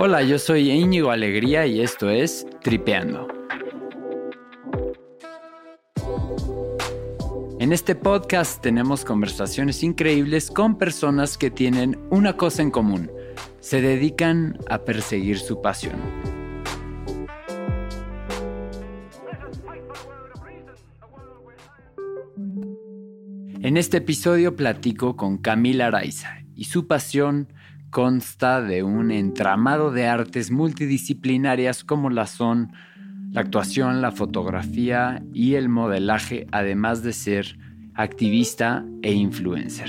Hola, yo soy Íñigo Alegría y esto es Tripeando. En este podcast tenemos conversaciones increíbles con personas que tienen una cosa en común. Se dedican a perseguir su pasión. En este episodio platico con Camila Araiza y su pasión consta de un entramado de artes multidisciplinarias como la son la actuación, la fotografía y el modelaje, además de ser activista e influencer.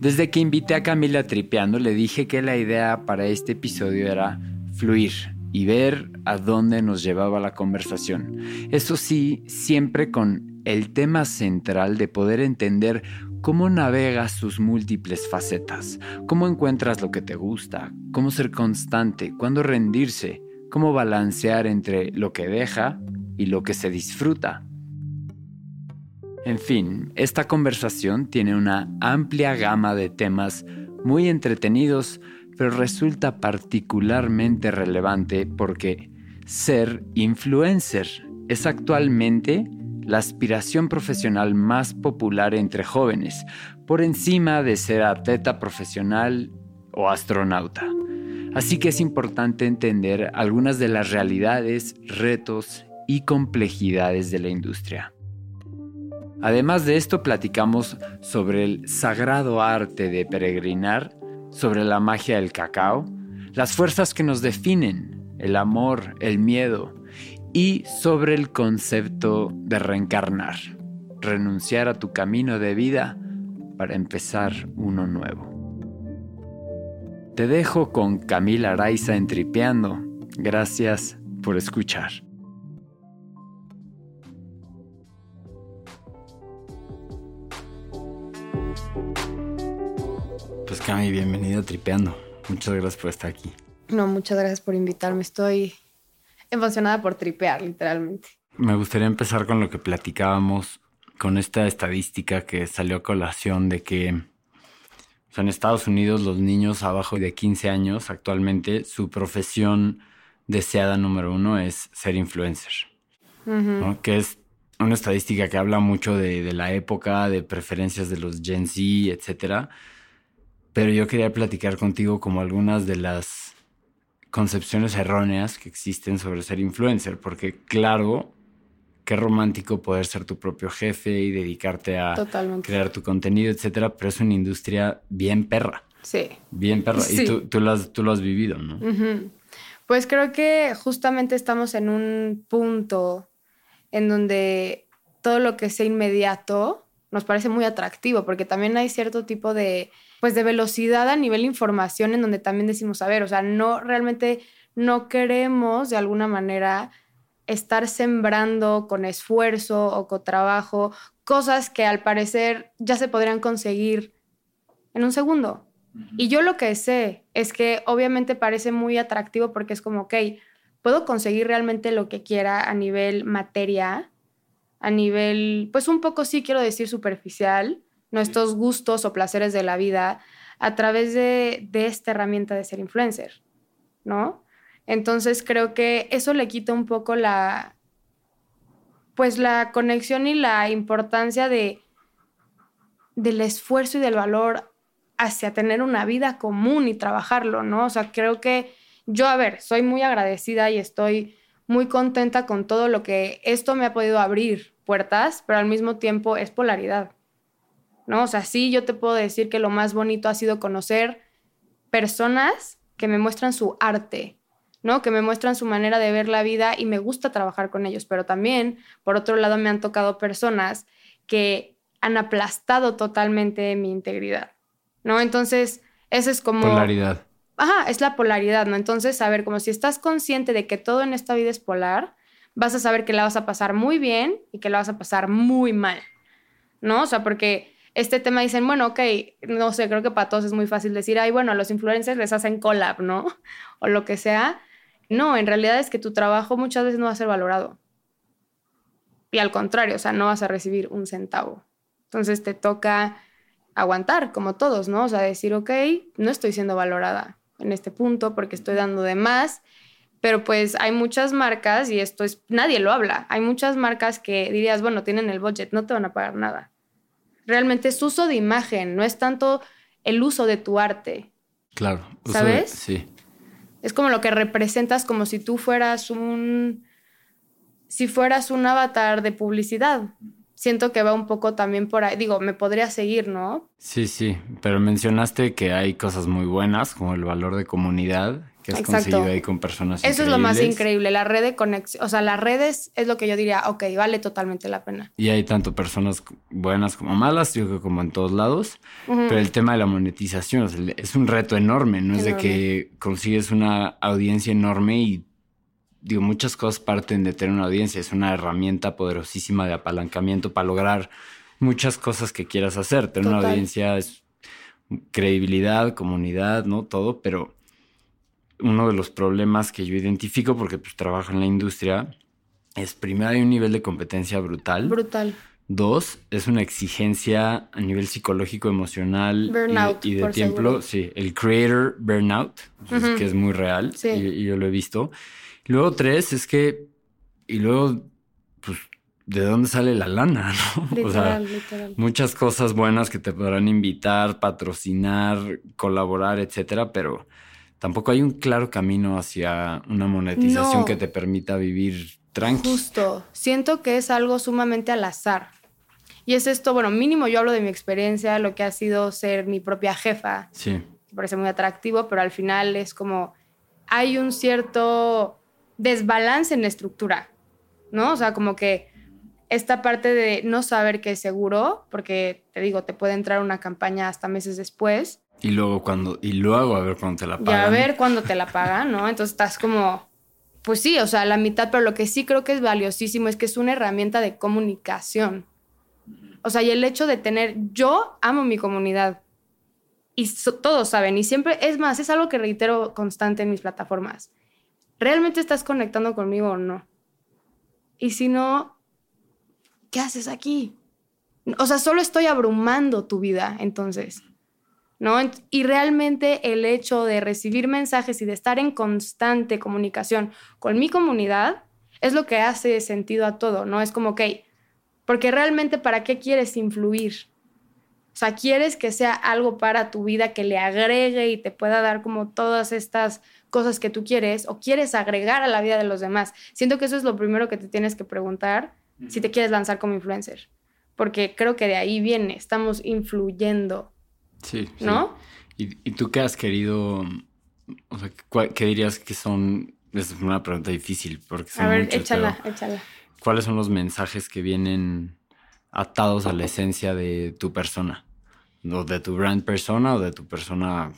Desde que invité a Camila Tripeando le dije que la idea para este episodio era fluir y ver a dónde nos llevaba la conversación. Eso sí, siempre con el tema central de poder entender ¿Cómo navegas sus múltiples facetas? ¿Cómo encuentras lo que te gusta? ¿Cómo ser constante? ¿Cuándo rendirse? ¿Cómo balancear entre lo que deja y lo que se disfruta? En fin, esta conversación tiene una amplia gama de temas muy entretenidos, pero resulta particularmente relevante porque ser influencer es actualmente la aspiración profesional más popular entre jóvenes, por encima de ser atleta profesional o astronauta. Así que es importante entender algunas de las realidades, retos y complejidades de la industria. Además de esto platicamos sobre el sagrado arte de peregrinar, sobre la magia del cacao, las fuerzas que nos definen, el amor, el miedo, y sobre el concepto de reencarnar, renunciar a tu camino de vida para empezar uno nuevo. Te dejo con Camila Araiza entripeando. Gracias por escuchar. Pues Cami, bienvenido a Tripeando. Muchas gracias por estar aquí. No, muchas gracias por invitarme. Estoy emocionada por tripear, literalmente. Me gustaría empezar con lo que platicábamos, con esta estadística que salió a colación de que en Estados Unidos los niños abajo de 15 años actualmente su profesión deseada número uno es ser influencer, que es una estadística que habla mucho de, de, la época, de preferencias de los Gen Z, etc. Pero yo quería platicar contigo como algunas de las concepciones erróneas que existen sobre ser influencer, porque claro, qué romántico poder ser tu propio jefe y dedicarte a crear tu contenido, etcétera, pero es una industria bien perra. Sí. Bien perra. Y tú, tú, lo has, tú, lo has, vivido, ¿no? Pues creo que justamente estamos en un punto en donde todo lo que sea inmediato nos parece muy atractivo, porque también hay cierto tipo de pues de velocidad a nivel información en donde también decimos, a ver, o sea, no realmente no queremos de alguna manera estar sembrando con esfuerzo o con trabajo cosas que al parecer ya se podrían conseguir en un segundo. Y yo lo que sé es que obviamente parece muy atractivo porque es como, ok, puedo conseguir realmente lo que quiera a nivel materia, a nivel, pues un poco sí quiero decir superficial, nuestros gustos o placeres de la vida a través de, esta herramienta de ser influencer, ¿no? Entonces creo que eso le quita un poco la, pues la conexión y la importancia de, del esfuerzo y del valor hacia tener una vida común y trabajarlo, ¿no? O sea, creo que yo, a ver, soy muy agradecida y estoy muy contenta con todo lo que esto me ha podido abrir puertas, pero al mismo tiempo es polaridad. ¿No? O sea, sí, yo te puedo decir que lo más bonito ha sido conocer personas que me muestran su arte, ¿no? Que me muestran su manera de ver la vida y me gusta trabajar con ellos, pero también, por otro lado, me han tocado personas que han aplastado totalmente mi integridad, ¿no? Entonces, eso es como... Polaridad. Ajá, es la polaridad, ¿no? Entonces, a ver, como si estás consciente de que todo en esta vida es polar, vas a saber que la vas a pasar muy bien y que la vas a pasar muy mal, ¿no? O sea, porque este tema dicen, bueno, ok, no sé, creo que para todos es muy fácil decir, ay, bueno, a los influencers les hacen collab, ¿no? O lo que sea. No, en realidad es que tu trabajo muchas veces no va a ser valorado. Y al contrario, o sea, no vas a recibir un centavo. Entonces te toca aguantar, como todos, ¿no? O sea, decir, ok, no estoy siendo valorada en este punto porque estoy dando de más, pero pues hay muchas marcas, y esto es, nadie lo habla, hay muchas marcas que dirías, bueno, tienen el budget, no te van a pagar nada. Realmente es uso de imagen, no es tanto el uso de tu arte. Claro. ¿Sabes? sí. Es como lo que representas como si tú fueras un... Si fueras un avatar de publicidad siento que va un poco también por ahí. Digo, me podría seguir, ¿no? Sí, sí, pero mencionaste que hay cosas muy buenas, como el valor de comunidad, que has conseguido ahí con personas. Eso es lo más increíble, la red de conexión, o sea, las redes es lo que yo diría, ok, vale totalmente la pena. Y hay tanto personas buenas como malas, yo creo como en todos lados, pero el tema de la monetización es un reto enorme, no es de que consigues una audiencia enorme y digo, muchas cosas parten de tener una audiencia. Es una herramienta poderosísima de apalancamiento para lograr muchas cosas que quieras hacer. Tener una audiencia es credibilidad, comunidad, ¿no? Todo, pero uno de los problemas que yo identifico, porque pues trabajo en la industria, es primero hay un nivel de competencia brutal. Brutal. Dos, es una exigencia a nivel psicológico, emocional y, de tiempo. Sí, el creator burnout, que es muy real y, yo lo he visto. Luego tres es que, y luego, pues, ¿de dónde sale la lana? ¿no? o sea, literal. muchas cosas buenas que te podrán invitar, patrocinar, colaborar, etcétera, pero tampoco hay un claro camino hacia una monetización que te permita vivir tranquilo. Justo, siento que es algo sumamente al azar. Y es esto, bueno, mínimo yo hablo de mi experiencia, lo que ha sido ser mi propia jefa. Sí. Me parece muy atractivo, pero al final es como hay un cierto desbalance en la estructura, ¿no? O sea, como que esta parte de no saber qué es seguro, porque te digo, te puede entrar una campaña hasta meses después. Y luego cuando, y luego a ver cuándo te la pagan. Y a ver cuándo te la pagan, ¿no? Entonces estás como, pues sí, o sea, la mitad, pero lo que sí creo que es valiosísimo es que es una herramienta de comunicación. O sea, y el hecho de tener, yo amo mi comunidad. Y todos saben, y siempre, es más, es algo que reitero constante en mis plataformas. ¿realmente estás conectando conmigo o no? Y si no, ¿qué haces aquí? O sea, solo estoy abrumando tu vida, entonces. ¿No? Y realmente el hecho de recibir mensajes y de estar en constante comunicación con mi comunidad es lo que hace sentido a todo, ¿no? Es como, ok, porque realmente ¿para qué quieres influir? O sea, quieres que sea algo para tu vida que le agregue y te pueda dar como todas estas cosas que tú quieres o quieres agregar a la vida de los demás. Siento que eso es lo primero que te tienes que preguntar si te quieres lanzar como influencer, porque creo que de ahí viene, estamos influyendo. Sí. ¿No? ¿Y, tú qué has querido, o sea, qué dirías que son, es una pregunta difícil, porque son A ver, échala, échala. ¿Cuáles son los mensajes que vienen atados a la esencia de tu persona? ¿O de tu brand persona o de tu persona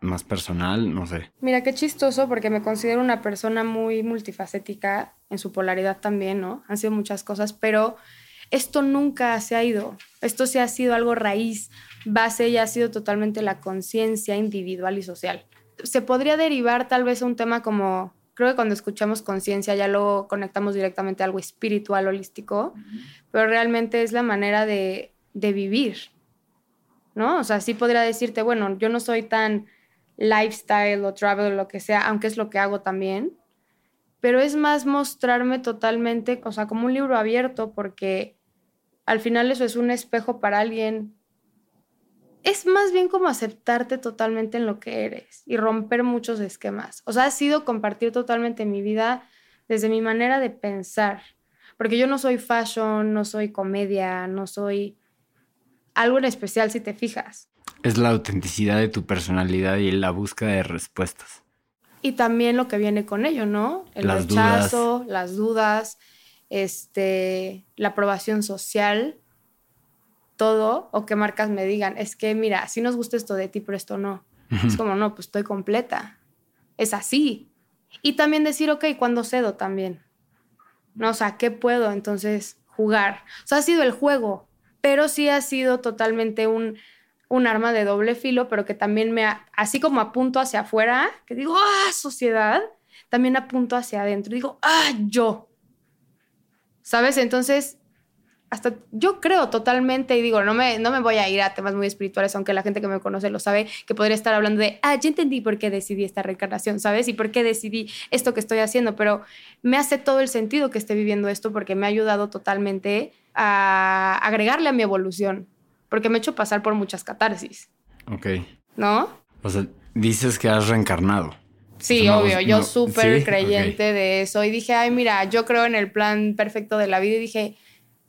más personal, no sé. Mira, qué chistoso porque me considero una persona muy multifacética en su polaridad también, ¿no? Han sido muchas cosas, pero esto nunca se ha ido. Esto sí ha sido algo raíz, base y ha sido totalmente la conciencia individual y social. Se podría derivar tal vez a un tema como, creo que cuando escuchamos conciencia ya lo conectamos directamente a algo espiritual, holístico, pero realmente es la manera de, de vivir, ¿no? O sea, sí podría decirte, bueno, yo no soy tan lifestyle o travel o lo que sea, aunque es lo que hago también. Pero es más mostrarme totalmente, o sea, como un libro abierto, porque al final eso es un espejo para alguien. Es más bien como aceptarte totalmente en lo que eres y romper muchos esquemas. O sea, ha sido compartir totalmente mi vida desde mi manera de pensar. Porque yo no soy fashion, no soy comedia, no soy algo en especial si te fijas es la autenticidad de tu personalidad y la búsqueda de respuestas. Y también lo que viene con ello, ¿no? El rechazo, las dudas, este, la aprobación social, todo, o que marcas me digan, es que mira, si nos gusta esto de ti, pero esto no. Es como, no, pues estoy completa. Es así. Y también decir, ok, cuando cedo también. No, o sea, ¿qué puedo entonces jugar? O sea, ha sido el juego, pero sí ha sido totalmente un un arma de doble filo, pero que también me, así como apunto hacia afuera, que digo, ah, sociedad, también apunto hacia adentro, digo, ah, yo. ¿Sabes? Entonces, hasta yo creo totalmente, y digo, no me, no me voy a ir a temas muy espirituales, aunque la gente que me conoce lo sabe, que podría estar hablando de, ah, ya entendí por qué decidí esta reencarnación, ¿sabes? Y por qué decidí esto que estoy haciendo, pero me hace todo el sentido que esté viviendo esto porque me ha ayudado totalmente a agregarle a mi evolución, porque me he hecho pasar por muchas catarsis. Ok. ¿No? O sea, dices que has reencarnado. Sí, obvio, yo súper creyente de eso y dije, ay, mira, yo creo en el plan perfecto de la vida y dije,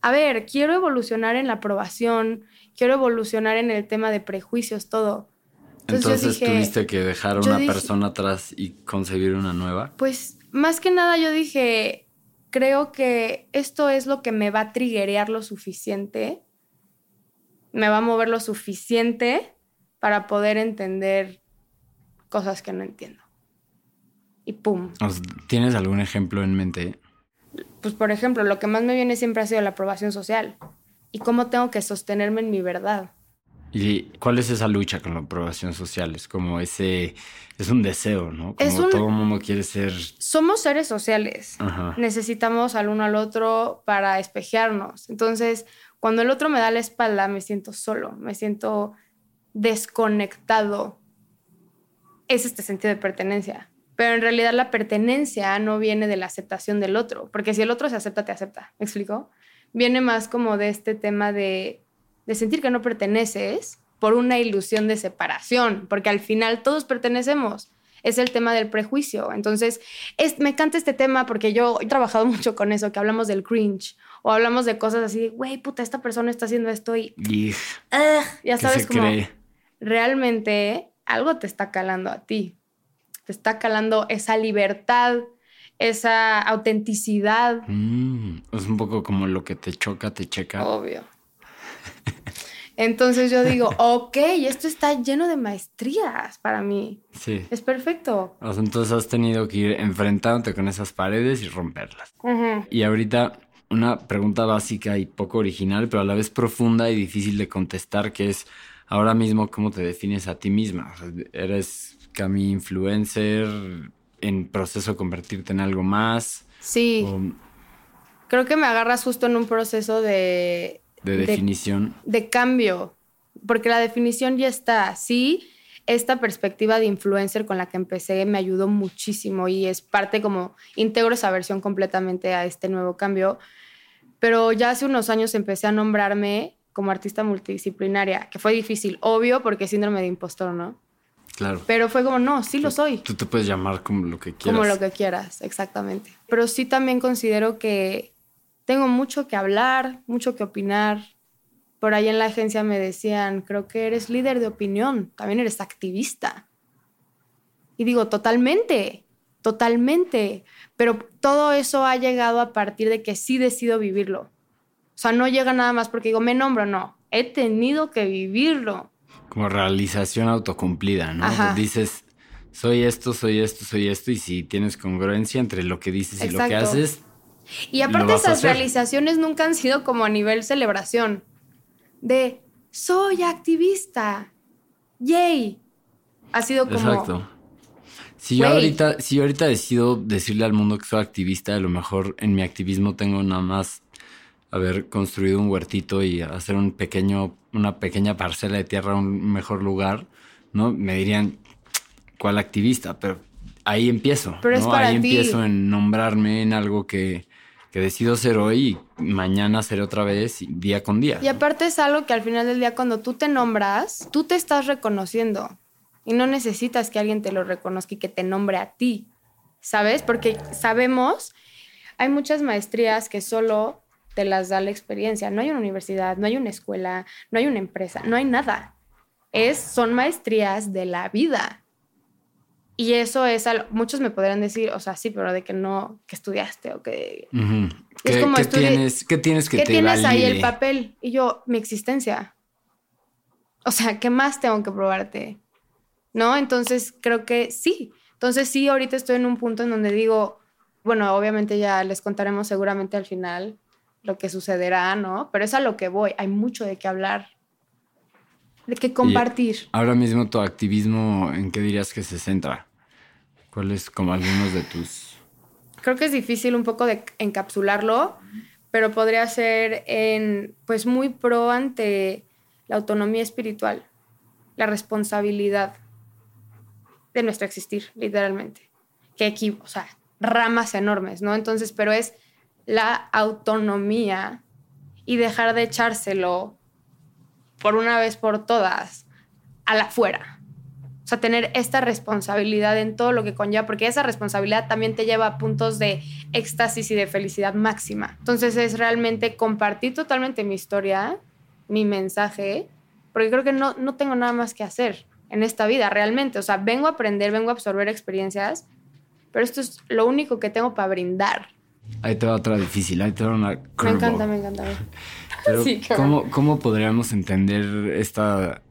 a ver, quiero evolucionar en la aprobación, quiero evolucionar en el tema de prejuicios, todo. Entonces, tuviste que dejar una persona atrás y concebir una nueva. Pues más que nada yo dije, creo que esto es lo que me va a triguerear lo suficiente, me va a mover lo suficiente para poder entender cosas que no entiendo. Y pum. ¿Tienes algún ejemplo en mente? Pues por ejemplo, lo que más me viene siempre ha sido la aprobación social y cómo tengo que sostenerme en mi verdad. ¿Y cuál es esa lucha con la aprobación social? Es como ese, es un deseo, ¿no? Como todo el mundo quiere ser... Somos seres sociales. Necesitamos al uno al otro para espejearnos. Entonces, cuando el otro me da la espalda, me siento solo, me siento desconectado. Es este sentido de pertenencia. Pero en realidad la pertenencia no viene de la aceptación del otro, porque si el otro se acepta, te acepta. ¿Me explico? Viene más como de este tema de, sentir que no perteneces por una ilusión de separación, porque al final todos pertenecemos. Es el tema del prejuicio. Entonces, es, me encanta este tema porque yo he trabajado mucho con eso, que hablamos del cringe o hablamos de cosas así, güey, puta, esta persona está haciendo esto y... ya sabes cómo... Realmente algo te está calando a ti te está calando esa libertad, esa autenticidad. Mm, es un poco como lo que te choca, te checa. Obvio. Entonces yo digo, ok, esto está lleno de maestrías para mí. Sí. Es perfecto. entonces has tenido que ir enfrentándote con esas paredes y romperlas. Y ahorita una pregunta básica y poco original, pero a la vez profunda y difícil de contestar, que es ahora mismo cómo te defines a ti misma. ¿Eres mi influencer en proceso de convertirte en algo más. Sí. Creo que me agarras justo en un proceso de... De definición. De, cambio, porque la definición ya está. Sí, esta perspectiva de influencer con la que empecé me ayudó muchísimo y es parte como, integro esa versión completamente a este nuevo cambio. Pero ya hace unos años empecé a nombrarme como artista multidisciplinaria, que fue difícil, obvio, porque síndrome de impostor, ¿no? Claro. Pero fue como, no, sí lo soy. Tú te puedes llamar como lo que quieras. Como lo que quieras, exactamente. Pero sí también considero que tengo mucho que hablar, mucho que opinar. Por ahí en la agencia me decían, creo que eres líder de opinión, también eres activista. Y digo, totalmente, totalmente. Pero todo eso ha llegado a partir de que sí decido vivirlo. O sea, no llega nada más porque digo, me nombro, no. He tenido que vivirlo como realización autocumplida, ¿no? Dices, soy esto, soy esto, soy esto, y si tienes congruencia entre lo que dices y lo que haces. Y aparte esas realizaciones nunca han sido como a nivel celebración, de soy activista, yay. Ha sido como... Exacto. Si yo, ahorita, si yo ahorita decido decirle al mundo que soy activista, a lo mejor en mi activismo tengo nada más haber construido un huertito y hacer un pequeño, una pequeña parcela de tierra un mejor lugar, ¿no? Me dirían, ¿cuál activista? Pero ahí empiezo, Pero ¿no? ahí empiezo en nombrarme en algo que, que decido ser hoy y mañana seré otra vez día con día. Y aparte es algo que al final del día cuando tú te nombras, tú te estás reconociendo y no necesitas que alguien te lo reconozca y que te nombre a ti, ¿sabes? Porque sabemos, hay muchas maestrías que solo te las da la experiencia. No hay una universidad, no hay una escuela, no hay una empresa, no hay nada. Es, son maestrías de la vida. Y eso es algo, muchos me podrían decir, o sea, sí, pero de que no, que estudiaste o que... Es como ¿Qué, tienes, ¿Qué tienes que ¿qué tienes ahí el papel? Y yo, mi existencia. O sea, ¿qué más tengo que probarte? ¿No? Entonces, creo que sí. Entonces, sí, ahorita estoy en un punto en donde digo, bueno, obviamente ya les contaremos seguramente al final lo que sucederá, ¿no? Pero es a lo que voy. Hay mucho de qué hablar, de qué compartir. ahora mismo tu activismo, ¿en qué dirías que se centra? ¿Cuáles como algunos de tus...? Creo que es difícil un poco de encapsularlo, pero podría ser en, pues muy pro ante la autonomía espiritual, la responsabilidad de nuestro existir, literalmente. Que aquí, o sea, ramas enormes, ¿no? Entonces, pero es la autonomía y dejar de echárselo por una vez por todas a la fuera. O sea, tener esta responsabilidad en todo lo que conlleva, porque esa responsabilidad también te lleva a puntos de éxtasis y de felicidad máxima. Entonces es realmente compartir totalmente mi historia, mi mensaje, porque creo que no, no tengo nada más que hacer en esta vida realmente. O sea, vengo a aprender, vengo a absorber experiencias, pero esto es lo único que tengo para brindar. Ahí te va otra difícil, ahí te va una... Me encanta, me encanta. Pero ¿cómo, ¿cómo podríamos entender esta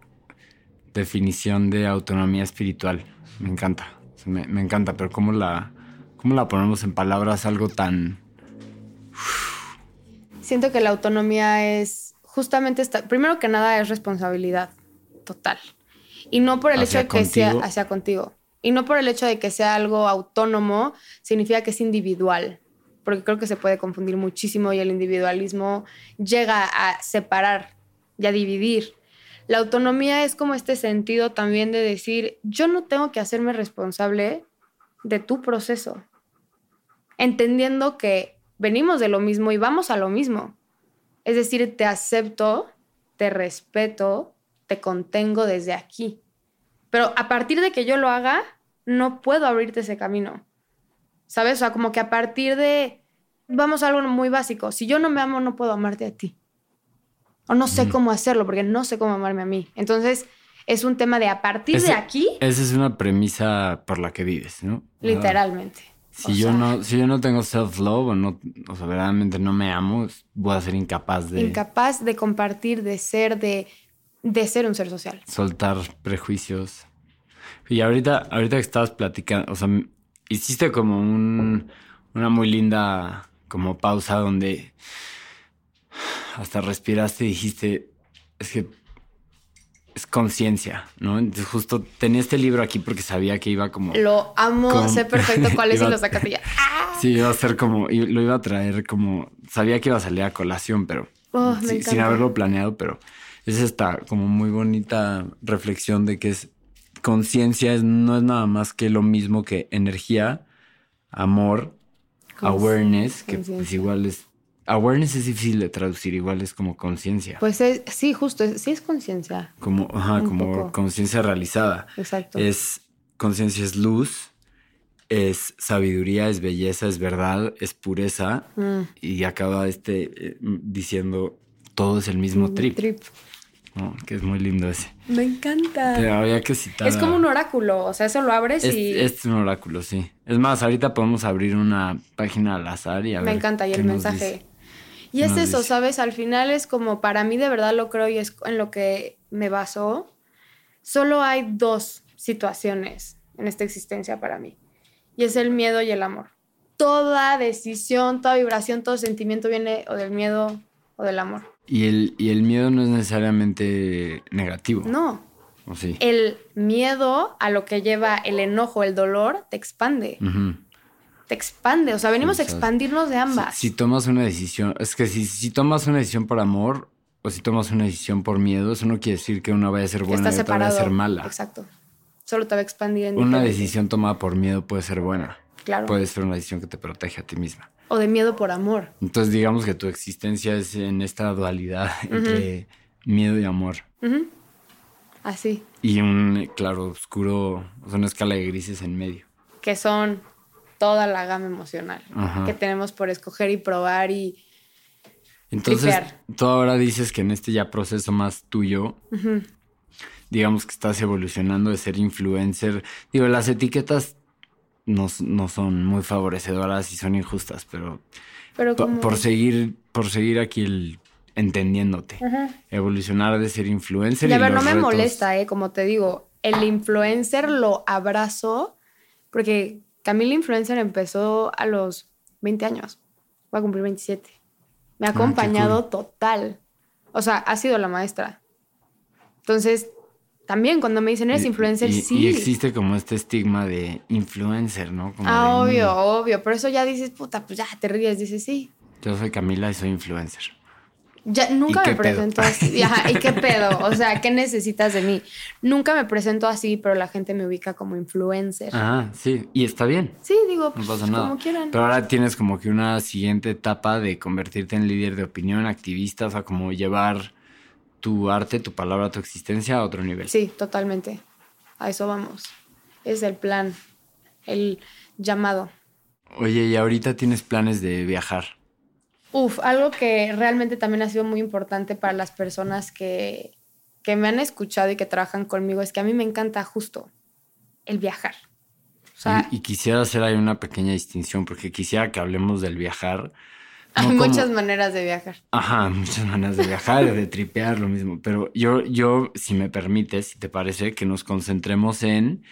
definición de autonomía espiritual. Me encanta, me, encanta, pero ¿cómo la, ¿cómo la ponemos en palabras algo tan... Siento que la autonomía es justamente esta, primero que nada es responsabilidad total. Y no por el hecho de que sea hacia contigo. Y no por el hecho de que sea algo autónomo, significa que es individual. Porque creo que se puede confundir muchísimo y el individualismo llega a separar y a dividir la autonomía es como este sentido también de decir, yo no tengo que hacerme responsable de tu proceso, entendiendo que venimos de lo mismo y vamos a lo mismo. Es decir, te acepto, te respeto, te contengo desde aquí. Pero a partir de que yo lo haga, no puedo abrirte ese camino. ¿Sabes? O sea, como que a partir de, vamos a algo muy básico, si yo no me amo, no puedo amarte a ti o no sé cómo hacerlo porque no sé cómo amarme a mí. Entonces, es un tema de a partir de aquí. Esa es una premisa por la que vives, ¿no? Literalmente. Si yo, no, si yo no tengo self-love o, no, o sea, verdaderamente no me amo, voy a ser incapaz de... Incapaz de compartir, de ser, de, de ser un ser social. Soltar prejuicios. Y ahorita, ahorita que estabas platicando, o sea, hiciste como un, una muy linda como pausa donde hasta respiraste y dijiste, es que es conciencia, ¿no? Entonces justo tenía este libro aquí porque sabía que iba como... Lo amo, sé perfecto cuál es y lo sacaste ya. Sí, iba a ser como, lo iba a traer como, sabía que iba a salir a colación, pero oh, sin haberlo planeado, pero es esta como muy bonita reflexión de que es conciencia, no es nada más que lo mismo que energía, amor, awareness, que pues igual es Awareness es difícil de traducir, igual es como conciencia. Pues sí, justo, sí es conciencia. Como, ajá, como conciencia realizada. Exacto. Es conciencia es luz, es sabiduría, es belleza, es verdad, es pureza. Mm. Y acaba este eh, diciendo todo es el mismo trip. Trip. Que es muy lindo ese. Me encanta. Te había que citar. Es como un oráculo, o sea, eso lo abres y. Es un oráculo, sí. Es más, ahorita podemos abrir una página al azar y a Me encanta, y el mensaje. Y es eso, ¿sabes? Al final es como, para mí de verdad lo creo y es en lo que me baso. Solo hay dos situaciones en esta existencia para mí. Y es el miedo y el amor. Toda decisión, toda vibración, todo sentimiento viene o del miedo o del amor. Y el, y el miedo no es necesariamente negativo. No. ¿O sí? El miedo a lo que lleva el enojo, el dolor, te expande te expande. O sea, venimos a expandirnos de ambas. Si, tomas una decisión, es que si, si tomas una decisión por amor o si tomas una decisión por miedo, eso no quiere decir que una vaya a ser buena y otra vaya a ser mala. Exacto. Solo te va a expandir en Una decisión tomada por miedo puede ser buena. Claro. Puede ser una decisión que te protege a ti misma. O de miedo por amor. Entonces, digamos que tu existencia es en esta dualidad entre miedo y amor. Así. Y un claro oscuro, o sea, una escala de grises en medio. Que son toda la gama emocional que tenemos por escoger y probar y entonces tú ahora dices que en este ya proceso más tuyo digamos que estás evolucionando de ser influencer digo las etiquetas no, son muy favorecedoras y son injustas pero, por, seguir por seguir aquí el entendiéndote evolucionar de ser influencer y, a ver no me molesta eh como te digo el influencer lo abrazo porque Camila Influencer empezó a los 20 años. Va a cumplir 27. Me ha ah, acompañado total. O sea, ha sido la maestra. Entonces, también cuando me dicen eres influencer, sí. Y existe como este estigma de influencer, ¿no? ah, obvio, obvio. Por eso ya dices, puta, pues ya te ríes. Dices, sí. Yo soy Camila y soy influencer. Ya, nunca ¿Y me presento pedo? así. Ajá, ¿y qué pedo? O sea, ¿qué necesitas de mí? Nunca me presento así, pero la gente me ubica como influencer. Ah, sí. Y está bien. Sí, digo, No pues, pasa nada. como quieran. Pero ahora tienes como que una siguiente etapa de convertirte en líder de opinión, activista, o sea, como llevar tu arte, tu palabra, tu existencia a otro nivel. Sí, totalmente. A eso vamos. Es el plan, el llamado. Oye, y ahorita tienes planes de viajar. Uf, algo que realmente también ha sido muy importante para las personas que, que me han escuchado y que trabajan conmigo es que a mí me encanta justo el viajar. O sea, y, y quisiera hacer ahí una pequeña distinción, porque quisiera que hablemos del viajar. Hay no como- muchas maneras de viajar. Ajá, muchas maneras de viajar, de tripear, lo mismo. Pero yo, yo, si me permites, si te parece, que nos concentremos en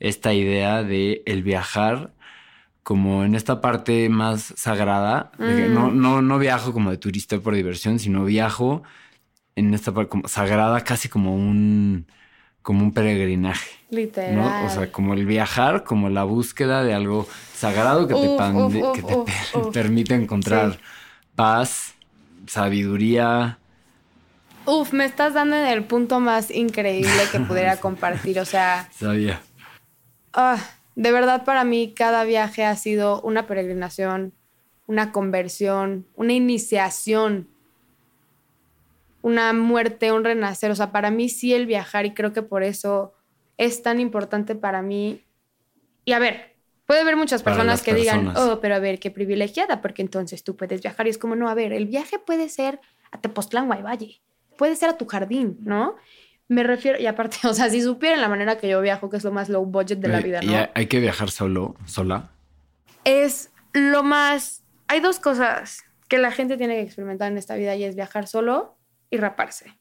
esta idea de el viajar como en esta parte más sagrada. de que Mm. no, no, no viajo como de turista por diversión, sino viajo en esta parte como sagrada, casi como un, como un peregrinaje. Literal. ¿no? O sea, como el viajar, como la búsqueda de algo sagrado que te, Uf, pande- uf, que uf, te uf, per- uf. permite encontrar Sí. paz, sabiduría. Uf, me estás dando en el punto más increíble que pudiera compartir. O sea, Sabía. ah, de verdad para mí cada viaje ha sido una peregrinación, una conversión, una iniciación, una muerte, un renacer. O sea, para mí sí el viajar y creo que por eso es tan importante para mí. Y a ver, puede haber muchas personas que digan, oh, pero a ver, qué privilegiada, porque entonces tú puedes viajar. Y es como, no, a ver, el viaje puede ser a Tepoztlán, Guayvalle, puede ser a tu jardín, ¿no? Me refiero, y aparte, o sea, si supieran la manera que yo viajo, que es lo más low budget de la vida, ¿no? hay que viajar solo, sola. Es lo más. Hay dos cosas que la gente tiene que experimentar en esta vida y es viajar solo y raparse.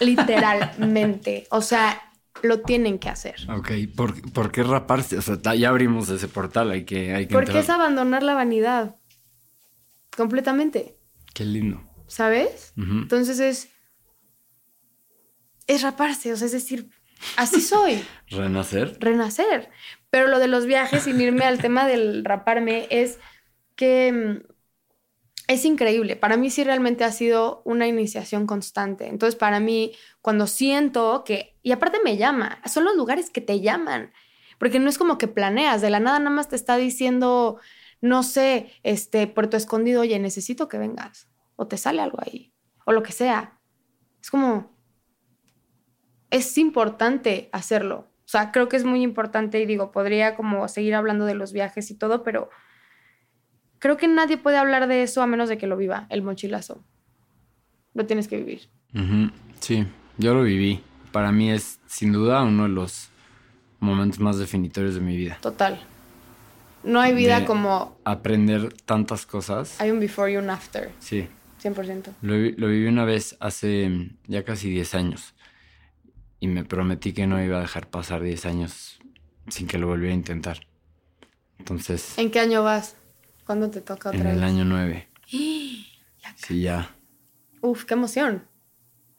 Literalmente. O sea, lo tienen que hacer. Ok, ¿por, por qué raparse? O sea, ya abrimos ese portal, hay que, hay que Porque entrar. es abandonar la vanidad. Completamente. Qué lindo. ¿Sabes? Entonces es. Es raparse. O sea, es decir, así soy. Renacer. renacer. Pero lo de los viajes, sin irme al tema del raparme, es que mm, es increíble. Para mí sí realmente ha sido una iniciación constante. Entonces, para mí, cuando siento que, y aparte me llama, son los lugares que te llaman, porque no es como que planeas, de la nada nada más te está diciendo, no sé, este, Puerto Escondido, oye, necesito que vengas, o te sale algo ahí, o lo que sea. Es como, es importante hacerlo. O sea, creo que es muy importante y digo, podría como seguir hablando de los viajes y todo, pero creo que nadie puede hablar de eso a menos de que lo viva, el mochilazo. Lo tienes que vivir. Ujú, Sí, yo lo viví. Para mí es sin duda uno de los momentos más definitorios de mi vida. Total. No hay vida De- como Aprender tantas cosas. hay un before y un after, Sí, 100%. lo, lo viví una vez hace mm, ya casi 10 años. Y me prometí que no iba a dejar pasar 10 años sin que lo volviera a intentar. Entonces, ¿En qué año vas? ¿Cuándo te toca otra en el año 9. Ya Sí, ya. Uf, qué emoción.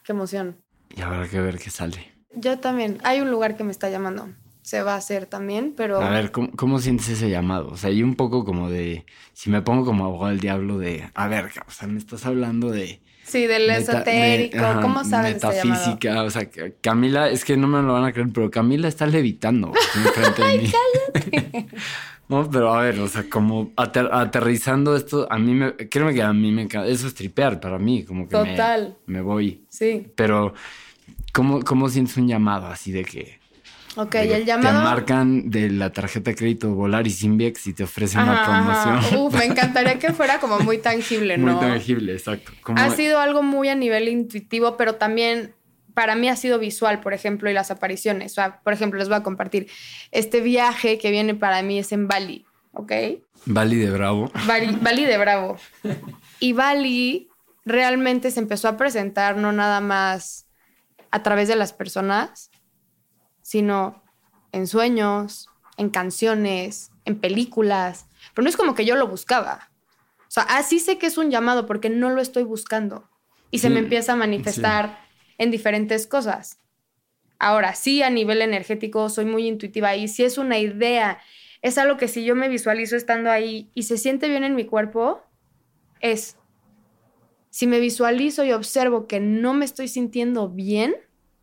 Qué emoción. Y habrá que ver qué sale. Yo también. Hay un lugar que me está llamando. Se va a hacer también, pero... A ver, ¿cómo, cómo sientes ese llamado? O sea, hay un poco como de. Si me pongo como abogado del diablo, de. A ver, o sea, me estás hablando de. Sí, del meta- esotérico. de- ajá, ¿Cómo sabes este? Metafísica. O sea, Camila, es que no me lo van a creer, pero Camila está levitando de mí. No, pero a ver, o sea, como ater- aterrizando esto, a mí me. Créeme que a mí me encanta. Eso es tripear para mí, como que me- Total. Me, voy. Sí. Pero, ¿cómo, ¿cómo sientes un llamado así de que. Ok, de y que el llamado... Te marcan de la tarjeta de crédito Volaris Invex y te ofrecen una Ajá, promoción. Uf, me encantaría que fuera como muy tangible, Muy ¿no? tangible, exacto. Como- Ha sido algo muy a nivel intuitivo, pero también para mí ha sido visual, por ejemplo, y las apariciones. O sea, por ejemplo, les voy a compartir. Este viaje que viene para mí es en Bali, ¿ok? Bali de Bravo. Bali, Bali de Bravo. Y Bali realmente se empezó a presentar no nada más a través de las personas, sino en sueños, en canciones, en películas. Pero no es como que yo lo buscaba. O sea, así sé que es un llamado porque no lo estoy buscando. Y se me empieza a manifestar en diferentes cosas. Ahora, sí, a nivel energético soy muy intuitiva y si es una idea, es algo que si yo me visualizo estando ahí y se siente bien en mi cuerpo, es, si me visualizo y observo que no me estoy sintiendo bien,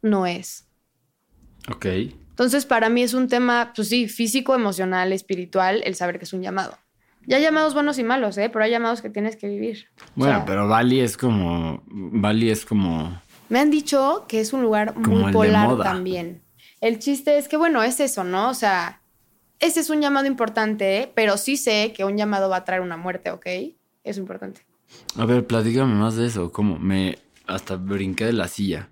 no es. Ok. Entonces, para mí es un tema, pues sí, físico, emocional, espiritual, el saber que es un llamado. Ya hay llamados buenos y malos, ¿eh? Pero hay llamados que tienes que vivir. O Bueno, sea, pero Bali es como. Bali es como. Me han dicho que es un lugar Como muy polar también. El chiste es que, bueno, es eso, ¿no? O sea, ese es un llamado importante, pero sí sé que un llamado va a traer una muerte, ¿ok? Es importante. A ver, platícame más de eso. ¿Cómo? Me. Hasta brinqué de la silla.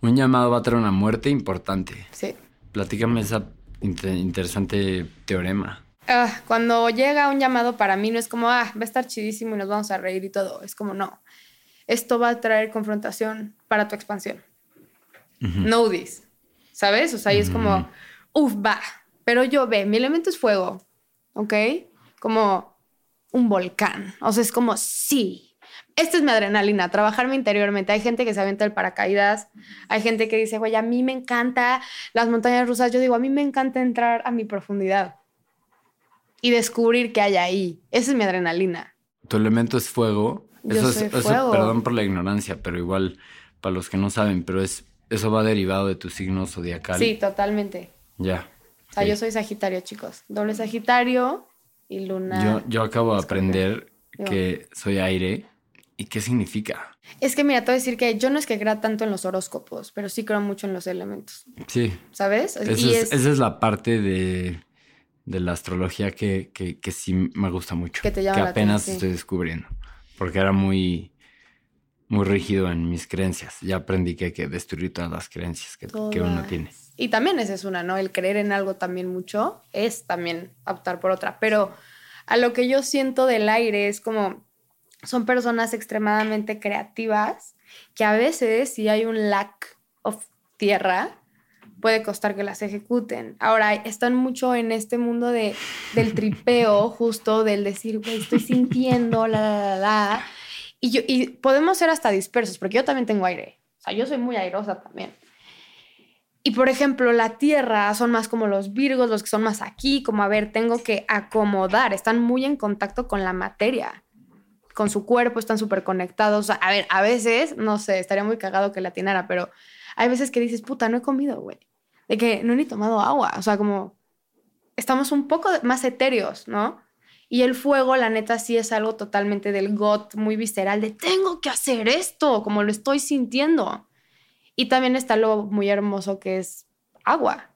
Un llamado va a traer una muerte importante. Sí. Platícame esa inte- interesante teorema. Ah, cuando llega un llamado para mí no es como, ah, va a estar chidísimo y nos vamos a reír y todo. Es como, no. Esto va a traer confrontación para tu expansión. No this. ¿Sabes? O sea, y es como, uff, va. Pero yo ve, mi elemento es fuego. ¿Ok? Como un volcán. O sea, es como, sí. Esta es mi adrenalina, trabajarme interiormente. Hay gente que se avienta el paracaídas. Hay gente que dice, güey, a mí me encanta las montañas rusas. Yo digo, a mí me encanta entrar a mi profundidad y descubrir qué hay ahí. Esa es mi adrenalina. Tu elemento es fuego. Yo Eso soy es, eso, fuego. perdón por la ignorancia, pero igual, para los que no saben, pero es, eso va derivado de tu signo zodiacal. Sí, totalmente. Ya. O sea, yo soy Sagitario, chicos. Doble Sagitario y Luna. Yo, yo acabo de aprender que soy aire. ¿Y qué significa? Es que mira, te voy a decir que yo no es que crea tanto en los horóscopos, pero sí creo mucho en los elementos. Sí. ¿Sabes? Y es, es, esa es la parte de, de la astrología que, que, que sí me gusta mucho. Que te llama que la apenas sí. estoy descubriendo. Porque era muy, muy rígido en mis creencias. Ya aprendí que hay que destruir todas las creencias que, que uno tiene. Y también esa es una, ¿no? El creer en algo también mucho es también optar por otra. Pero a lo que yo siento del aire es como son personas extremadamente creativas que a veces si hay un lack of tierra puede costar que las ejecuten. Ahora están mucho en este mundo de, del tripeo justo del decir, güey, estoy sintiendo, la, la, la, la. Y, yo, y podemos ser hasta dispersos, porque yo también tengo aire. O sea, yo soy muy airosa también. Y por ejemplo, la tierra son más como los virgos, los que son más aquí, como a ver, tengo que acomodar, están muy en contacto con la materia, con su cuerpo, están súper conectados. A ver, a veces, no sé, estaría muy cagado que la atinara, pero hay veces que dices, puta, no he comido, güey. De que no he ni tomado agua. O sea, como estamos un poco más etéreos, ¿no? Y el fuego, la neta, sí es algo totalmente del got, muy visceral, de tengo que hacer esto, como lo estoy sintiendo. Y también está lo muy hermoso que es agua.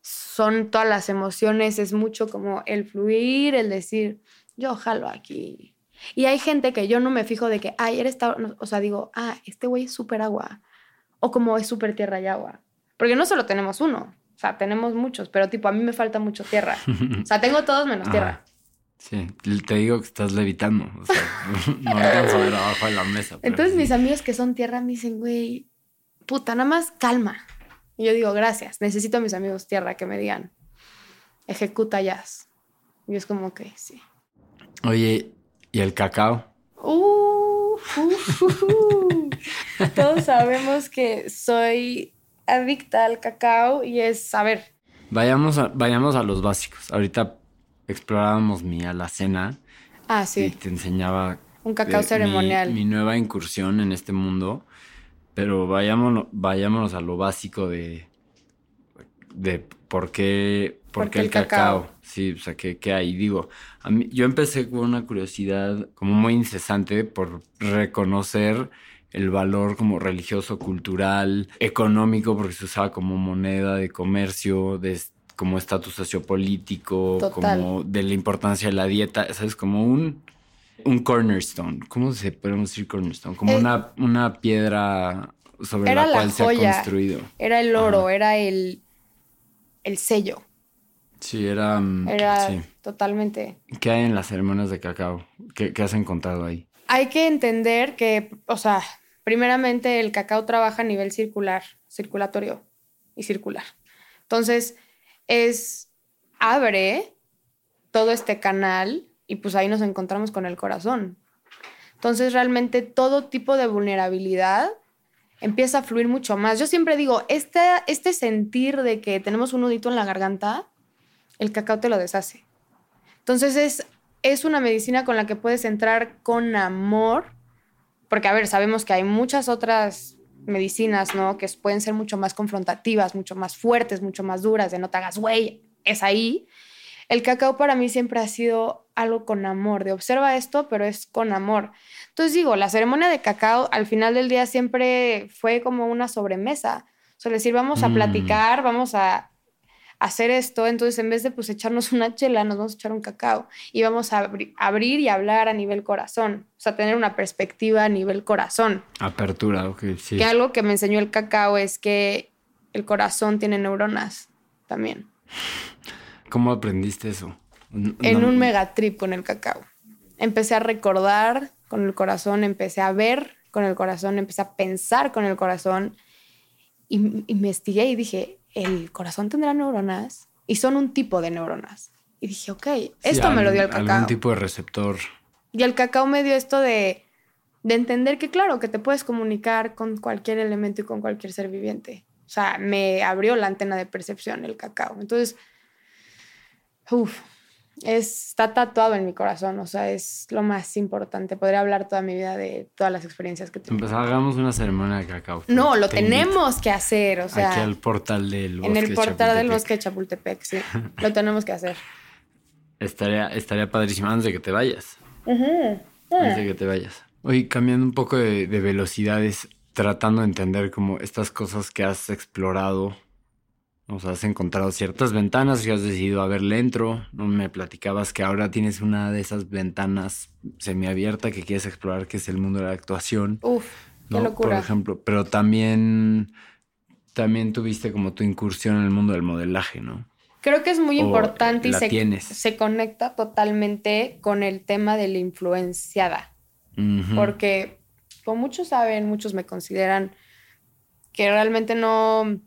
Son todas las emociones, es mucho como el fluir, el decir, yo jalo aquí. Y hay gente que yo no me fijo de que, ay, eres, ta-", no, o sea, digo, ah, este güey es súper agua. O como es súper tierra y agua. Porque no solo tenemos uno, o sea, tenemos muchos, pero tipo, a mí me falta mucho tierra. O sea, tengo todos menos Ah, tierra. Sí, te digo que estás levitando. O sea, no alcanzo a ver abajo de la mesa. Entonces sí. mis amigos que son tierra me dicen, güey, puta, nada más calma. Y yo digo, gracias, necesito a mis amigos tierra que me digan, ejecuta jazz. Y es como que sí. Oye, ¿y el cacao? Uh, uh, uh, uh. Todos sabemos que soy adicta al cacao y es, a ver, Vayamos a, vayamos a los básicos. Ahorita explorábamos mi alacena ah, y sí, te enseñaba un cacao ceremonial. Mi, mi nueva incursión en este mundo. Pero vayámonos, vayámonos a lo básico de, de por qué, por qué el cacao. Sí, o sea, ¿qué, qué hay? Digo, a mí, yo empecé con una curiosidad como muy incesante por reconocer el valor como religioso, cultural, económico, porque se usaba como moneda de comercio, de como estatus sociopolítico, Total. como de la importancia de la dieta, ¿sabes? Como un, un cornerstone. ¿Cómo se podemos decir cornerstone? Como Eh, una, una piedra sobre la la cual se ha construido. Era el oro, Ajá. era el, el sello, Sí, era... mm, era sí. totalmente. ¿Qué hay en las ceremonias de cacao? ¿Qué, qué has encontrado ahí? Hay que entender que, o sea, primeramente el cacao trabaja a nivel circular, circulatorio y circular. Entonces, es, abre todo este canal y pues ahí nos encontramos con el corazón. Entonces, realmente todo tipo de vulnerabilidad empieza a fluir mucho más. Yo siempre digo, este, este sentir de que tenemos un nudito en la garganta, el cacao te lo deshace. Entonces es es una medicina con la que puedes entrar con amor, porque a ver, sabemos que hay muchas otras medicinas, ¿no? Que pueden ser mucho más confrontativas, mucho más fuertes, mucho más duras, de no te hagas güey, es ahí. El cacao para mí siempre ha sido algo con amor, de observa esto, pero es con amor. Entonces digo, la ceremonia de cacao al final del día siempre fue como una sobremesa. O sea, decir, vamos a Mm. platicar, vamos a hacer esto, entonces en vez de pues echarnos una chela, nos vamos a echar un cacao y vamos a abri- abrir y hablar a nivel corazón, o sea, tener una perspectiva a nivel corazón. Apertura, ok, sí. Que algo que me enseñó el cacao es que el corazón tiene neuronas también. ¿Cómo aprendiste eso? En no- un megatrip con el cacao. Empecé a recordar con el corazón, empecé a ver con el corazón, empecé a pensar con el corazón y investigué y dije, el corazón tendrá neuronas y son un tipo de neuronas. Y dije, ok, sí, esto me lo dio el cacao. Algún tipo de receptor. Y el cacao me dio esto de, de entender que, claro, que te puedes comunicar con cualquier elemento y con cualquier ser viviente. O sea, me abrió la antena de percepción el cacao. Entonces, uff, está tatuado en mi corazón. O sea, es lo más importante. Podría hablar toda mi vida de todas las experiencias que tuve. Pues hagamos una ceremonia de cacao. No, lo Te invito tenemos que hacer. O sea, Aquí al portal del bosque en el portal del bosque de Chapultepec, sí. lo tenemos que hacer. Estaría, estaría padrísimo antes de que te vayas. Antes de que te vayas. Oye, cambiando un poco de, de velocidades, tratando de entender como estas cosas que has explorado. O sea, has encontrado ciertas ventanas que has decidido a ver le entro. Me platicabas que ahora tienes una de esas ventanas semiabierta que quieres explorar, que es el mundo de la actuación. Uf, qué ¿no? locura. Por ejemplo, pero también, también tuviste como tu incursión en el mundo del modelaje, ¿no? Creo que es muy O importante y se, conecta totalmente con el tema de la influenciada. Porque, como muchos saben, muchos me consideran que realmente no,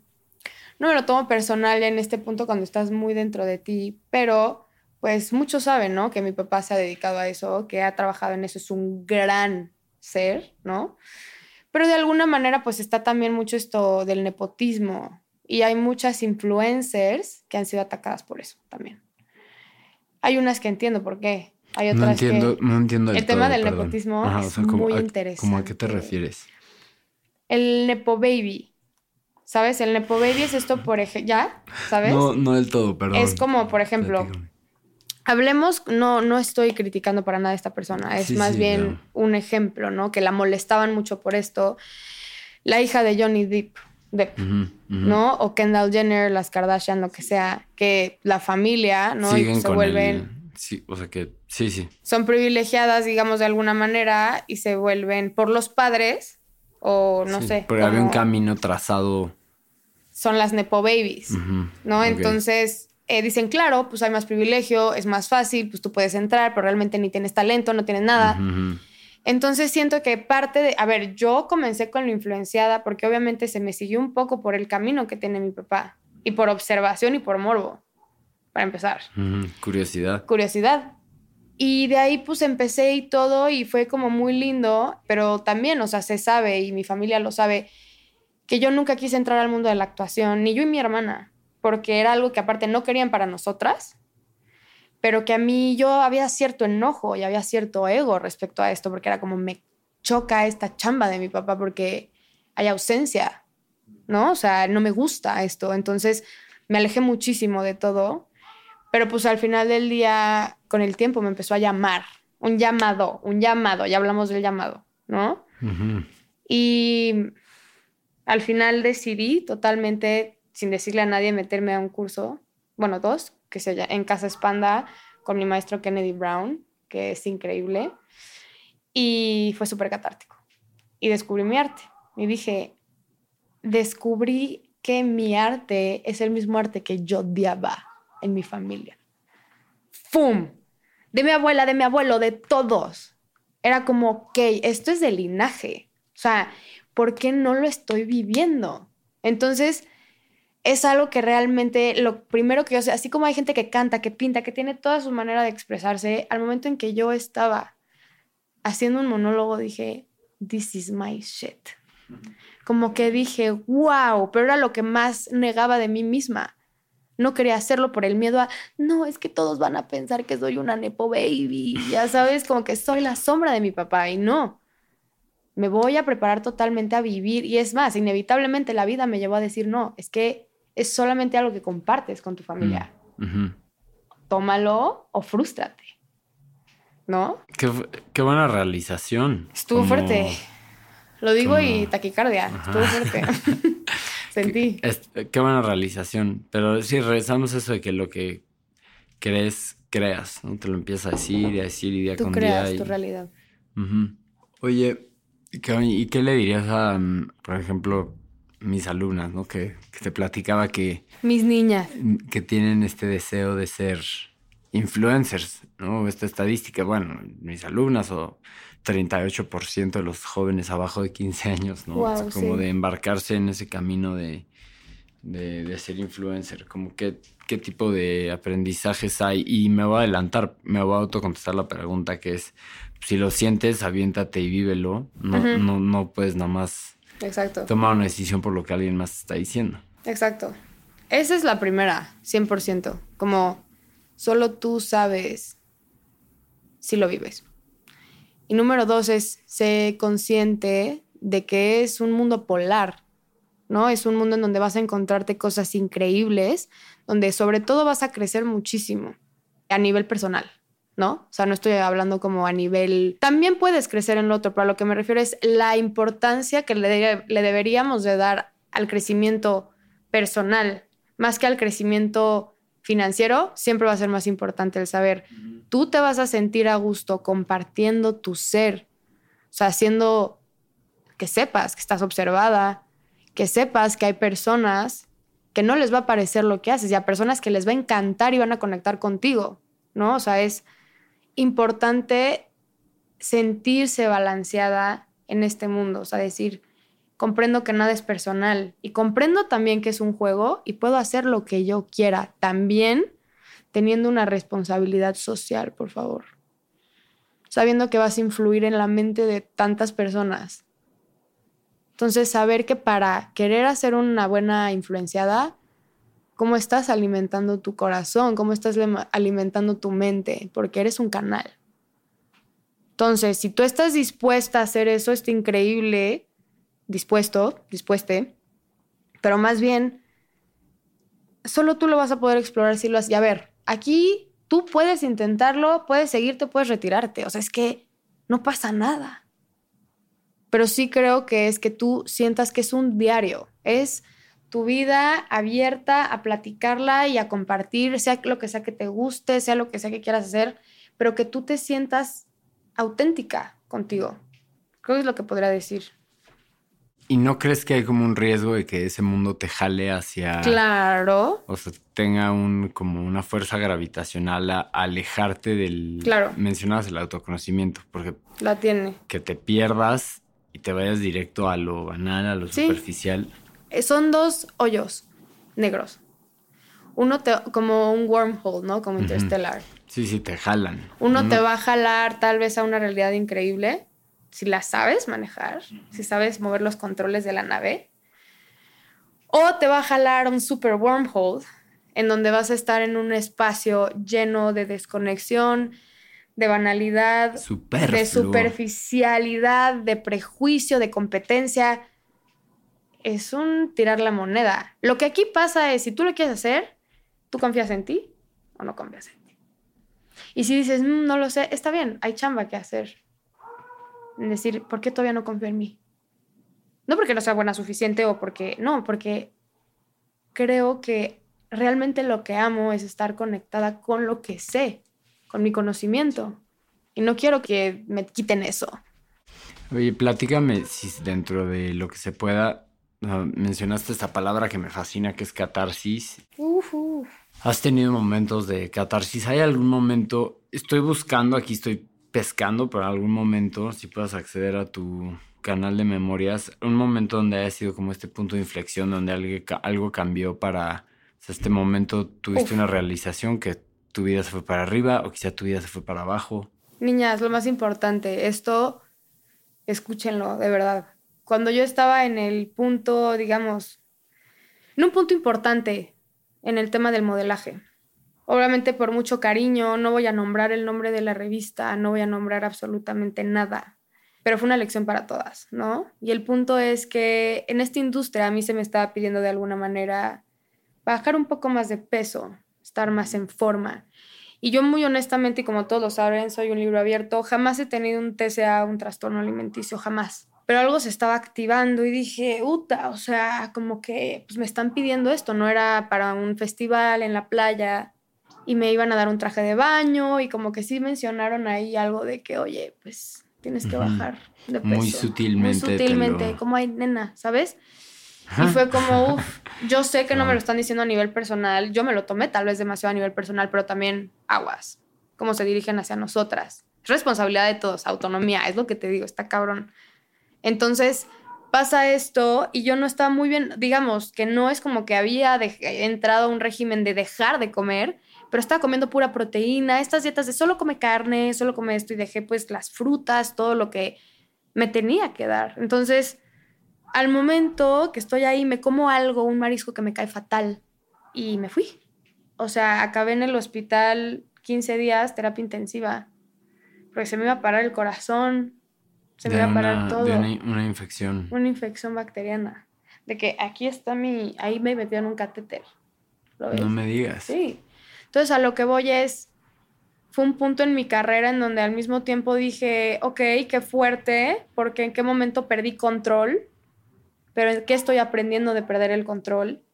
no me lo tomo personal en este punto cuando estás muy dentro de ti, pero pues muchos saben, ¿no? Que mi papá se ha dedicado a eso, que ha trabajado en eso, es un gran ser, ¿no? Pero de alguna manera pues está también mucho esto del nepotismo y hay muchas influencers que han sido atacadas por eso también. Hay unas que entiendo por qué, hay otras No entiendo, que... no entiendo El tema todo, del perdón. nepotismo es muy ¿Cómo a qué interesante. te refieres? El Nepo Baby. ¿Sabes? El Nepo Baby es esto, por ejemplo, ¿ya? ¿Sabes? No, no del todo, perdón. Es como, por ejemplo, Platícame. Hablemos, no, no estoy criticando para nada a esta persona, es Sí, más sí, bien un ejemplo, ¿no? Que la molestaban mucho por esto. La hija de Johnny Depp, Depp. ¿no? O Kendall Jenner, las Kardashian, lo que sea, que la familia, ¿no? Y Siguen se con vuelven, el- Sí, o sea que sí, sí. son privilegiadas, digamos, de alguna manera, y se vuelven por los padres, o no sí, sé. Porque había un camino trazado. son las Nepo Babies, ¿no? Entonces eh, dicen, claro, pues hay más privilegio, es más fácil, pues tú puedes entrar, pero realmente ni tienes talento, no tienes nada. Entonces siento que parte de, a ver, yo comencé con lo influenciada porque obviamente se me siguió un poco por el camino que tiene mi papá y por observación y por morbo, para empezar, Curiosidad. curiosidad. Y de ahí pues empecé y todo y fue como muy lindo, pero también, o sea, se sabe y mi familia lo sabe, que yo nunca quise entrar al mundo de la actuación, ni yo y mi hermana, porque era algo que aparte no querían para nosotras, pero que a mí yo había cierto enojo y había cierto ego respecto a esto, porque era como me choca esta chamba de mi papá porque hay ausencia, ¿no? O sea, no me gusta esto, entonces me alejé muchísimo de todo, pero pues al final del día, con el tiempo me empezó a llamar, un llamado, un llamado, ya hablamos del llamado, ¿no? Y al final decidí totalmente, sin decirle a nadie, meterme a un curso, bueno, dos, que se en Casa Espanda con mi maestro Kennedy Brown, que es increíble. Y fue súper catártico. Y descubrí mi arte. Y dije, descubrí que mi arte es el mismo arte que yo odiaba en mi familia. ¡Fum! De mi abuela, de mi abuelo, de todos. Era como, ok, esto es de linaje. O sea, ¿por qué no lo estoy viviendo? Entonces, es algo que realmente, lo primero que yo sé, así como hay gente que canta, que pinta, que tiene toda su manera de expresarse, al momento en que yo estaba haciendo un monólogo dije, this is my shit. Como que dije, wow, pero era lo que más negaba de mí misma. No quería hacerlo por el miedo a, no, es que todos van a pensar que soy una nepo baby, ya sabes, como que soy la sombra de mi papá y no. Me voy a preparar totalmente a vivir y es más, inevitablemente la vida me llevó a decir, no, es que es solamente algo que compartes con tu familia. Ujú. Tómalo o frústrate. ¿No? Qué, qué buena realización. Estuvo Como- fuerte. Lo digo y taquicardia. Estuvo fuerte. Sentí. Es- qué buena realización. Pero sí, regresamos a eso de que lo que crees, creas, ¿no? Te lo empiezas a decir y a decir y día Tú con creas día. y- tu realidad. Ujú. Oye, ¿y qué, y qué le dirías a, mm, por ejemplo, mis alumnas, ¿no? Que, que te platicaba que, Mis niñas. que tienen este deseo de ser influencers, ¿no? Esta estadística, bueno, mis alumnas o 38% de los jóvenes abajo de 15 años, ¿no? Guau, como sí. de embarcarse en ese camino de, de, de ser influencer, como qué, qué tipo de aprendizajes hay. Y me voy a adelantar, me voy a autocontestar la pregunta que es, si lo sientes, aviéntate y vívelo, no, no, no puedes nada más Exacto. tomar una decisión por lo que alguien más está diciendo. Exacto. Esa es la primera, 100%. Como solo tú sabes si lo vives. Y número dos es ser consciente de que es un mundo polar, ¿no? Es un mundo en donde vas a encontrarte cosas increíbles, donde sobre todo vas a crecer muchísimo a nivel personal, ¿no? O sea, no estoy hablando como a nivel... También puedes crecer en lo otro, pero a lo que me refiero es la importancia que le, le deberíamos de dar al crecimiento personal, más que al crecimiento financiero, siempre va a ser más importante el saber, tú te vas a sentir a gusto compartiendo tu ser, o sea, haciendo que sepas que estás observada, que sepas que hay personas que no les va a parecer lo que haces y a personas que les va a encantar y van a conectar contigo, ¿no? O sea, es importante sentirse balanceada en este mundo, o sea, decir, comprendo que nada es personal y comprendo también que es un juego y puedo hacer lo que yo quiera, también teniendo una responsabilidad social, por favor. Sabiendo que vas a influir en la mente de tantas personas. Entonces, saber que para querer hacer una buena influenciada, cómo estás alimentando tu corazón, cómo estás alimentando tu mente, porque eres un canal. Entonces, si tú estás dispuesta a hacer eso, está increíble, dispuesto, dispueste, pero más bien, solo tú lo vas a poder explorar si lo haces. Y a ver, aquí tú puedes intentarlo, puedes seguirte, puedes retirarte. O sea, es que no pasa nada. Pero sí creo que es que tú sientas que es un diario, es tu vida abierta a platicarla y a compartir, sea lo que sea que te guste, sea lo que sea que quieras hacer, pero que tú te sientas auténtica contigo. Creo que es lo que podría decir. ¿Y no crees que hay como un riesgo de que ese mundo te jale hacia... Claro. O sea, tenga un, como una fuerza gravitacional a, alejarte del... Claro. Mencionabas el autoconocimiento, porque La tiene. que te pierdas y te vayas directo a lo banal, a lo Sí. superficial. Eh, Son dos hoyos negros. Uno te, como un wormhole, ¿no? Como Interstellar. Sí, sí, te jalan. Uno te va a jalar tal vez a una realidad increíble, si la sabes manejar, si sabes mover los controles de la nave. O te va a jalar un super wormhole, en donde vas a estar en un espacio lleno de desconexión, de banalidad, Superfluo. de superficialidad, de prejuicio, de competencia. Es un tirar la moneda. Lo que aquí pasa es, si tú lo quieres hacer, ¿tú confías en ti o no confías en ti? Y si dices, "Mm, no lo sé, está bien, hay chamba que hacer. En decir, ¿por qué todavía no confío en mí? No porque no sea buena suficiente o porque, no, porque creo que realmente lo que amo es estar conectada con lo que sé, con mi conocimiento. Y no quiero que me quiten eso. Oye, platícame si dentro de lo que se pueda, ah, mencionaste esta palabra que me fascina, que es catarsis. ¿Has tenido momentos de catarsis? ¿Hay algún momento? Estoy buscando, aquí estoy pescando, pero algún momento, si puedas acceder a tu canal de memorias, un momento donde haya sido como este punto de inflexión, donde algo, ca- algo cambió para, o sea, este momento tuviste Uf. una realización que tu vida se fue para arriba o quizá tu vida se fue para abajo. Niñas, lo más importante, esto, escúchenlo, de verdad. Cuando yo estaba en el punto, digamos, en un punto importante en el tema del modelaje. Obviamente por mucho cariño, no voy a nombrar el nombre de la revista, no voy a nombrar absolutamente nada, pero fue una lección para todas, ¿no? Y el punto es que en esta industria a mí se me estaba pidiendo de alguna manera bajar un poco más de peso, estar más en forma. Y yo muy honestamente, y como todos lo saben, soy un libro abierto, jamás he tenido un TCA, un trastorno alimenticio, jamás. Pero algo se estaba activando y dije, uta, o sea, como que pues me están pidiendo esto, no era para un festival en la playa, y me iban a dar un traje de baño y como que sí mencionaron ahí algo de que, oye, pues tienes que bajar de peso. Muy sutilmente. Muy sutilmente, como hay nena, ¿sabes? Y fue como, uff, yo sé que no me lo están diciendo a nivel personal, yo me lo tomé tal vez demasiado a nivel personal, pero también aguas, cómo se dirigen hacia nosotras. responsabilidad de todos, autonomía, es lo que te digo, está cabrón. Entonces, pasa esto y yo no estaba muy bien, digamos, que no es como que había entrado a un régimen de dejar de comer, pero estaba comiendo pura proteína, estas dietas de solo come carne, solo come esto y dejé pues las frutas, todo lo que me tenía que dar. Entonces, al momento que estoy ahí, me como algo, un marisco que me cae fatal y me fui. O sea, acabé en el hospital 15 días, terapia intensiva, porque se me iba a parar el corazón, se me iba a parar todo. De una, infección. Una infección bacteriana. De que aquí está mi, ahí me metieron un catéter. No me digas. Sí. Entonces a lo que voy es, fue un punto en mi carrera en donde al mismo tiempo dije, ok, qué fuerte, porque en qué momento perdí control, pero en qué estoy aprendiendo de perder el control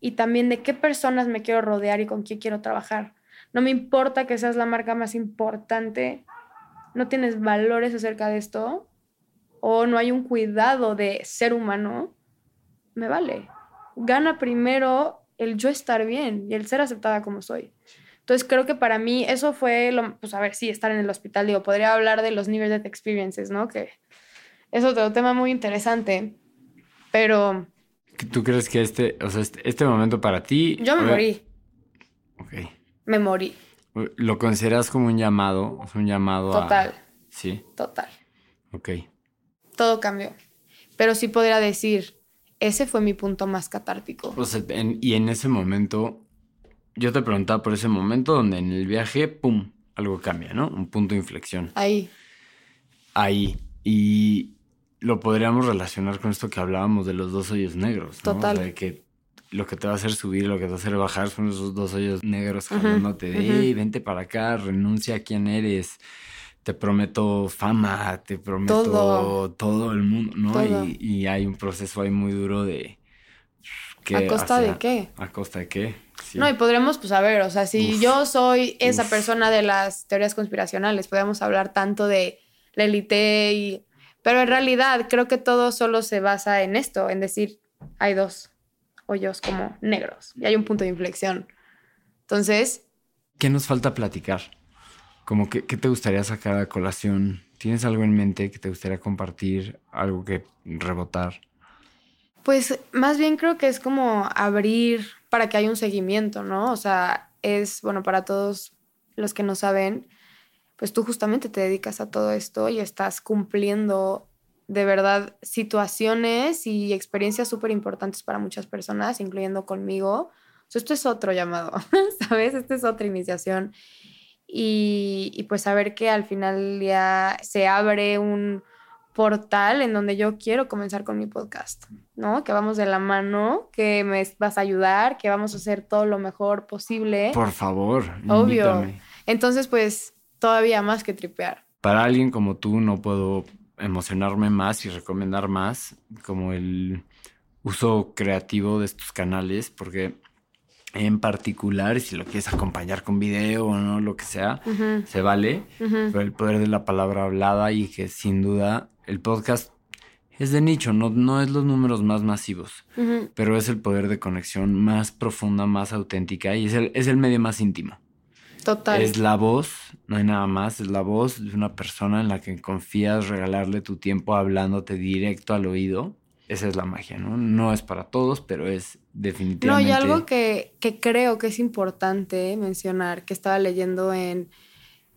y también de qué personas me quiero rodear y con quién quiero trabajar. No me importa que seas la marca más importante, no tienes valores acerca de esto o no hay un cuidado de ser humano, me vale. Gana primero el yo estar bien y el ser aceptada como soy. Entonces creo que para mí eso fue, lo, pues a ver, sí, estar en el hospital, digo, podría hablar de los Near Death Experiences, ¿no? Que es otro tema muy interesante, pero... ¿Tú crees que este, o sea, este, este momento para ti... Yo me morí. Ok. Me morí. ¿Lo consideras como un llamado? un llamado Total. Sí. Total. Ok. Todo cambió. Pero sí podría decir, ese fue mi punto más catártico. O sea, y en ese momento, yo te preguntaba por ese momento donde en el viaje, ¡pum!, algo cambia, ¿no? Un punto de inflexión. Ahí. Ahí. Y lo podríamos relacionar con esto que hablábamos de los dos hoyos negros, ¿no? Total. O sea, que lo que te va a hacer subir, lo que te va a hacer bajar son esos dos hoyos negros jalándote de, vente para acá, renuncia a quién eres te prometo fama, te prometo todo, el mundo, ¿no? Y, hay un proceso ahí muy duro de... ¿A costa de qué? ¿A costa de qué? No, y podremos, pues, a ver, o sea, si yo soy esa persona de las teorías conspiracionales, podemos hablar tanto de la élite y... Pero en realidad creo que todo solo se basa en esto, en decir, hay dos hoyos como negros y hay un punto de inflexión. Entonces... ¿Qué nos falta platicar? Como que, ¿qué te gustaría sacar a colación? ¿Tienes algo en mente que te gustaría compartir? ¿Algo que rebotar? Pues más bien creo que es como abrir para que haya un seguimiento, ¿no? O sea, es, bueno, para todos los que no saben, pues tú justamente te dedicas a todo esto y estás cumpliendo de verdad situaciones y experiencias súper importantes para muchas personas, incluyendo conmigo. O sea, esto es otro llamado, ¿sabes? Esta es otra iniciación y, pues saber que al final ya se abre un portal en donde yo quiero comenzar con mi podcast, ¿no? Que vamos de la mano, que me vas a ayudar, que vamos a hacer todo lo mejor posible. Por favor, obvio. Entonces, pues todavía más que tripear. Para alguien como tú no puedo emocionarme más y recomendar más como el uso creativo de estos canales porque en particular, si lo quieres acompañar con video o no, lo que sea, se vale. Pero el poder de la palabra hablada y que sin duda el podcast es de nicho, no, no es los números más masivos, pero es el poder de conexión más profunda, más auténtica y es el, es el medio más íntimo. Total. Es la voz, no hay nada más, es la voz de una persona en la que confías regalarle tu tiempo hablándote directo al oído esa es la magia, ¿no? No es para todos, pero es definitivamente... No, y algo que, creo que es importante mencionar, que estaba leyendo en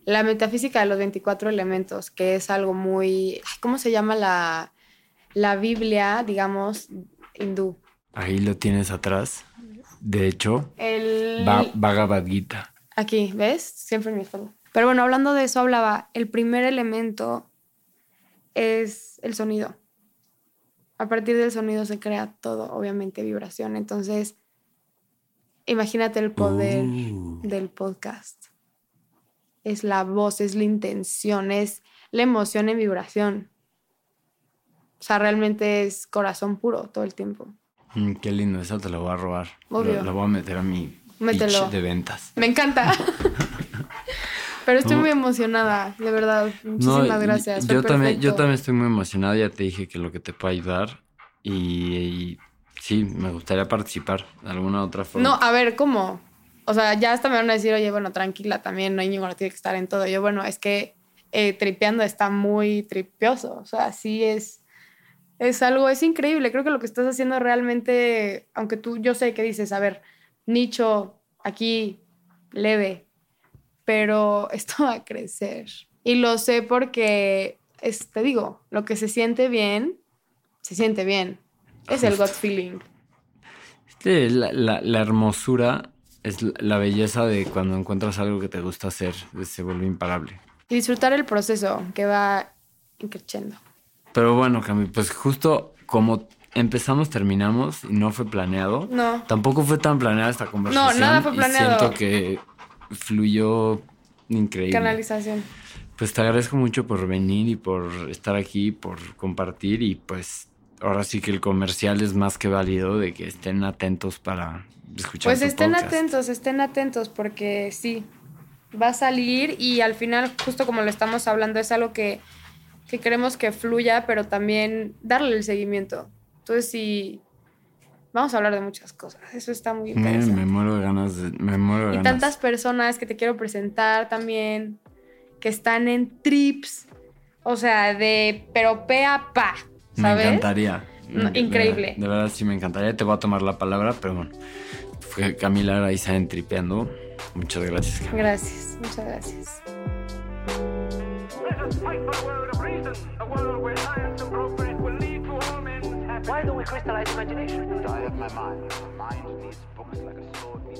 la metafísica de los 24 elementos, que es algo muy... ¿Cómo se llama la, la Biblia, digamos, hindú? Ahí lo tienes atrás. De hecho, El... Va- Bhagavad Gita. Aquí, ¿ves? Siempre en mi espalda. Pero bueno, hablando de eso, hablaba, el primer elemento es el sonido. A partir del sonido se crea todo, obviamente, vibración. Entonces, imagínate el poder Uh. del podcast. Es la voz, es la intención, es la emoción en vibración. O sea, realmente es corazón puro todo el tiempo. Mm, qué lindo, eso te lo voy a robar. Obvio. Lo, lo voy a meter a mi Mételo. pitch de ventas. Me encanta. Pero estoy No. muy emocionada, de verdad. Muchísimas gracias. Yo también, yo también estoy muy emocionado, ya te dije que lo que te puede ayudar. Y, y sí, me gustaría participar de alguna otra forma. No, a ver, ¿cómo? O sea, ya hasta me van a decir, oye, bueno, tranquila, también no hay ninguno tiene que estar en todo. Yo, bueno, es que eh, tripeando está muy tripioso. O sea, sí es, es algo, es increíble. Creo que lo que estás haciendo realmente, aunque tú, yo sé que dices, a ver, nicho aquí, leve, pero esto va a crecer. Y lo sé porque, es, te digo, lo que se siente bien, se siente bien. Es el gut feeling. Sí, la, la- la hermosura es la- belleza de cuando encuentras algo que te gusta hacer, se vuelve imparable. Y disfrutar el proceso que va creciendo. Pero bueno, Cami, pues justo como empezamos, terminamos y no fue planeado. No. Tampoco fue tan planeada esta conversación. nada fue y planeado. siento que fluyó increíble. Canalización. Pues te agradezco mucho por venir y por estar aquí, por compartir y pues ahora sí que el comercial es más que válido de que estén atentos para escuchar Pues tu estén podcast. atentos, estén atentos porque sí, va a salir y al final, justo como lo estamos hablando, es algo que, que queremos que fluya, pero también darle el seguimiento. Entonces sí, vamos a hablar de muchas cosas. Eso está muy interesante. me muero de ganas, de- me muero de Y ganas. tantas personas que te quiero presentar también, que están en trips, o sea, de pero pe a pa, Me encantaría. No, increíble. De, verdad sí me encantaría. Te voy a tomar la palabra, pero bueno. Fue Camila Araiza en Tripeando. Muchas gracias, Camila. Gracias, muchas gracias. Don't we crystallize imagination? I have my mind. My mind needs books like a sword.